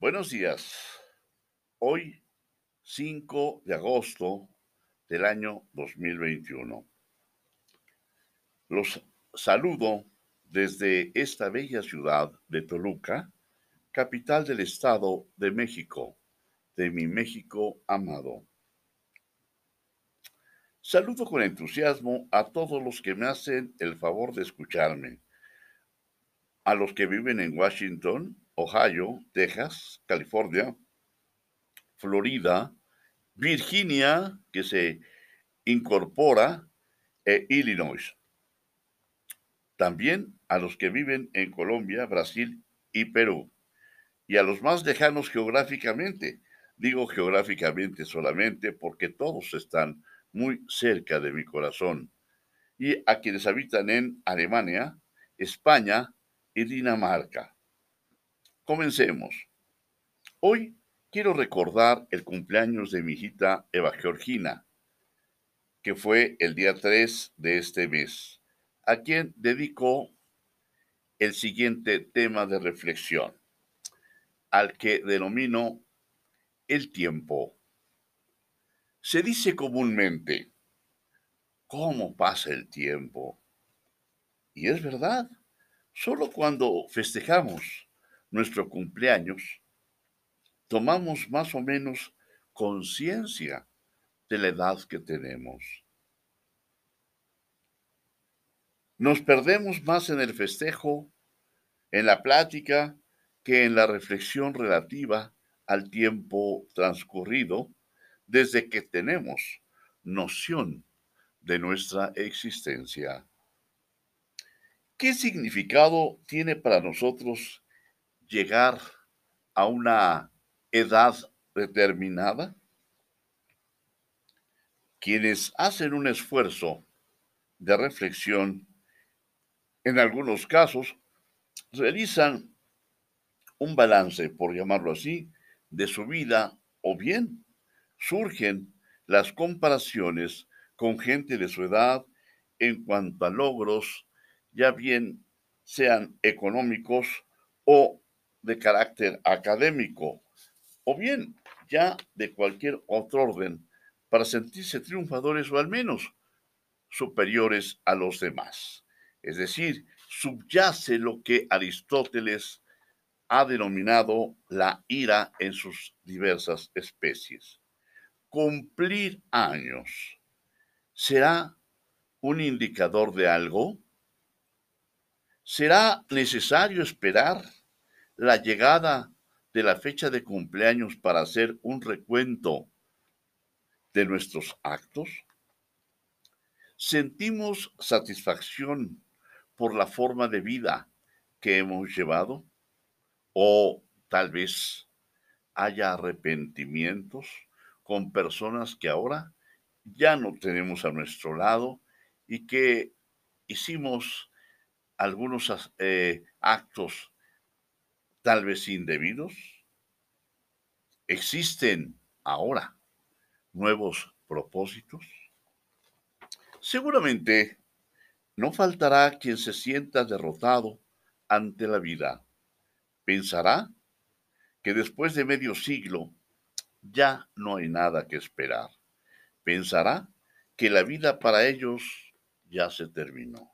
Buenos días. Hoy, 5 de agosto del año 2021. Los saludo desde esta bella ciudad de Toluca, capital del Estado de México, de mi México amado. Saludo con entusiasmo a todos los que me hacen el favor de escucharme, a los que viven en Washington, Ohio, Texas, California, Florida, Virginia, que se incorpora, e Illinois. También a los que viven en Colombia, Brasil y Perú. Y a los más lejanos geográficamente. Digo geográficamente solamente porque todos están muy cerca de mi corazón. Y a quienes habitan en Alemania, España y Dinamarca. Comencemos. Hoy quiero recordar el cumpleaños de mi hijita Eva Georgina, que fue el día 3 de este mes, a quien dedicó el siguiente tema de reflexión, al que denomino el tiempo. Se dice comúnmente, ¿cómo pasa el tiempo? Y es verdad, solo cuando festejamos nuestro cumpleaños, tomamos más o menos conciencia de la edad que tenemos. Nos perdemos más en el festejo, en la plática, que en la reflexión relativa al tiempo transcurrido desde que tenemos noción de nuestra existencia. ¿Qué significado tiene para nosotros llegar a una edad determinada? Quienes hacen un esfuerzo de reflexión, en algunos casos, realizan un balance, por llamarlo así, de su vida o bien surgen las comparaciones con gente de su edad en cuanto a logros, ya bien sean económicos o de carácter académico o bien ya de cualquier otro orden para sentirse triunfadores o al menos superiores a los demás. Es decir, subyace lo que Aristóteles ha denominado la ira en sus diversas especies. Cumplir años será un indicador de algo? ¿Será necesario esperar la llegada de la fecha de cumpleaños para hacer un recuento de nuestros actos? ¿Sentimos satisfacción por la forma de vida que hemos llevado? ¿O tal vez haya arrepentimientos con personas que ahora ya no tenemos a nuestro lado y que hicimos algunos eh, actos tal vez indebidos? ¿Existen ahora nuevos propósitos? Seguramente no faltará quien se sienta derrotado ante la vida. Pensará que después de medio siglo ya no hay nada que esperar. Pensará que la vida para ellos ya se terminó.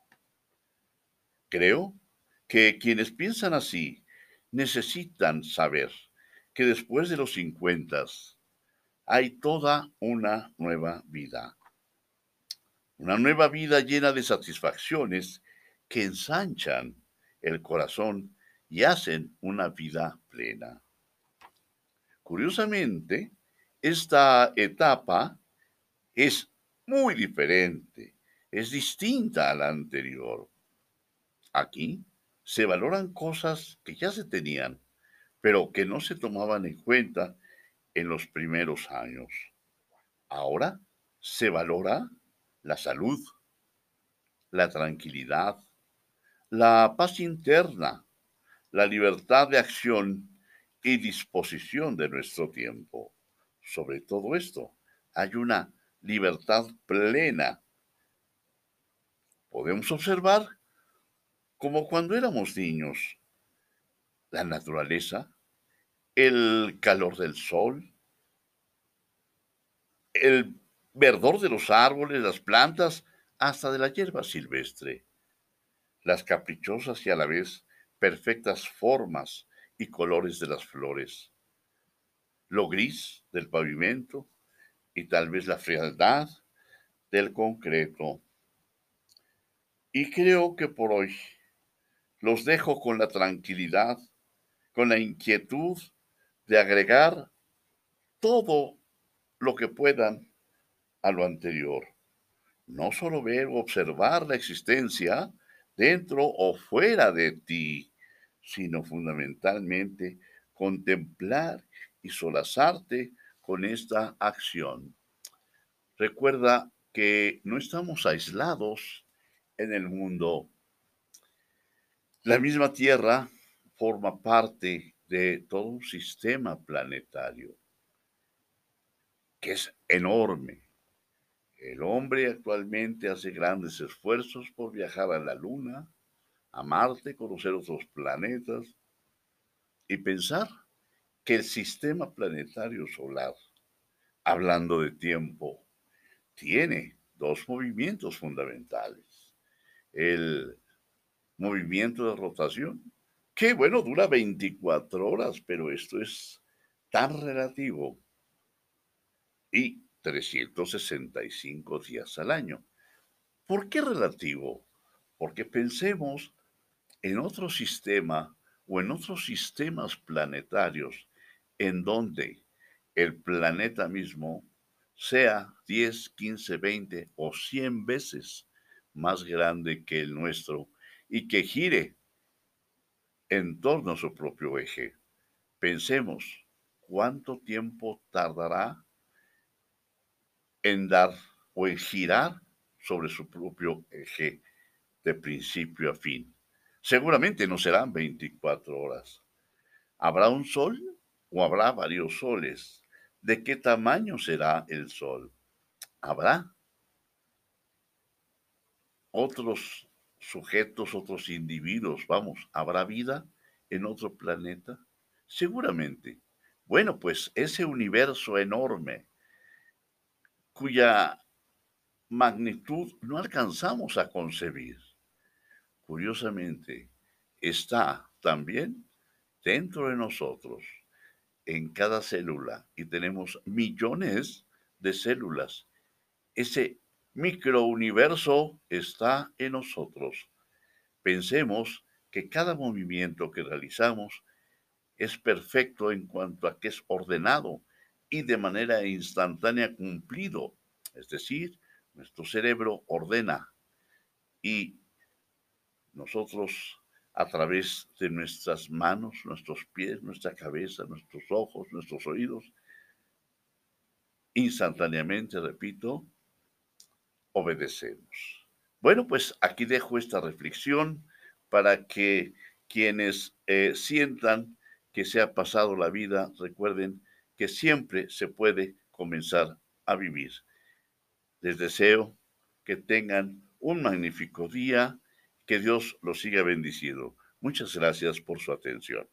Creo que quienes piensan así necesitan saber que después de los 50 hay toda una nueva vida. Una nueva vida llena de satisfacciones que ensanchan el corazón y hacen una vida plena. Curiosamente, esta etapa es muy diferente, es distinta a la anterior. Aquí se valoran cosas que ya se tenían, pero que no se tomaban en cuenta en los primeros años. Ahora se valora la salud, la tranquilidad, la paz interna, la libertad de acción y disposición de nuestro tiempo. Sobre todo esto, hay una libertad plena. Podemos observar como cuando éramos niños. La naturaleza el calor del sol, el verdor de los árboles, las plantas, hasta de la hierba silvestre, las caprichosas y a la vez perfectas formas y colores de las flores, lo gris del pavimento y tal vez la frialdad del concreto. Y creo que por hoy los dejo con la tranquilidad, con la inquietud de agregar todo lo que puedan a lo anterior. No solo ver o observar la existencia dentro o fuera de ti, sino fundamentalmente contemplar y solazarte con esta acción. Recuerda que no estamos aislados en el mundo. La misma Tierra forma parte de todo un sistema planetario que es enorme. El hombre actualmente hace grandes esfuerzos por viajar a la Luna, a Marte, conocer otros planetas y pensar que el sistema planetario solar, hablando de tiempo, tiene dos movimientos fundamentales. El movimiento de rotación, que bueno, dura 24 horas, pero esto es tan relativo y 365 días al año. ¿Por qué relativo? Porque pensemos en otro sistema o en otros sistemas planetarios en donde el planeta mismo sea 10, 15, 20 o 100 veces más grande que el nuestro y que gire en torno a su propio eje. Pensemos cuánto tiempo tardará en dar o en girar sobre su propio eje de principio a fin. Seguramente no serán 24 horas. ¿Habrá un sol o habrá varios soles? ¿De qué tamaño será el sol? ¿Habrá otros sujetos, otros individuos? Vamos, ¿habrá vida en otro planeta? Seguramente. Bueno, pues ese universo enorme cuya magnitud no alcanzamos a concebir. Curiosamente, está también dentro de nosotros, en cada célula, y tenemos millones de células. Ese microuniverso está en nosotros. Pensemos que cada movimiento que realizamos es perfecto en cuanto a que es ordenado y de manera instantánea cumplido. Es decir, nuestro cerebro ordena y nosotros a través de nuestras manos, nuestros pies, nuestra cabeza, nuestros ojos, nuestros oídos, instantáneamente, repito, obedecemos. Bueno, pues aquí dejo esta reflexión para que quienes eh, sientan que se ha pasado la vida, recuerden que siempre se puede comenzar a vivir. Les deseo que tengan un magnífico día, que Dios los siga bendiciendo. Muchas gracias por su atención.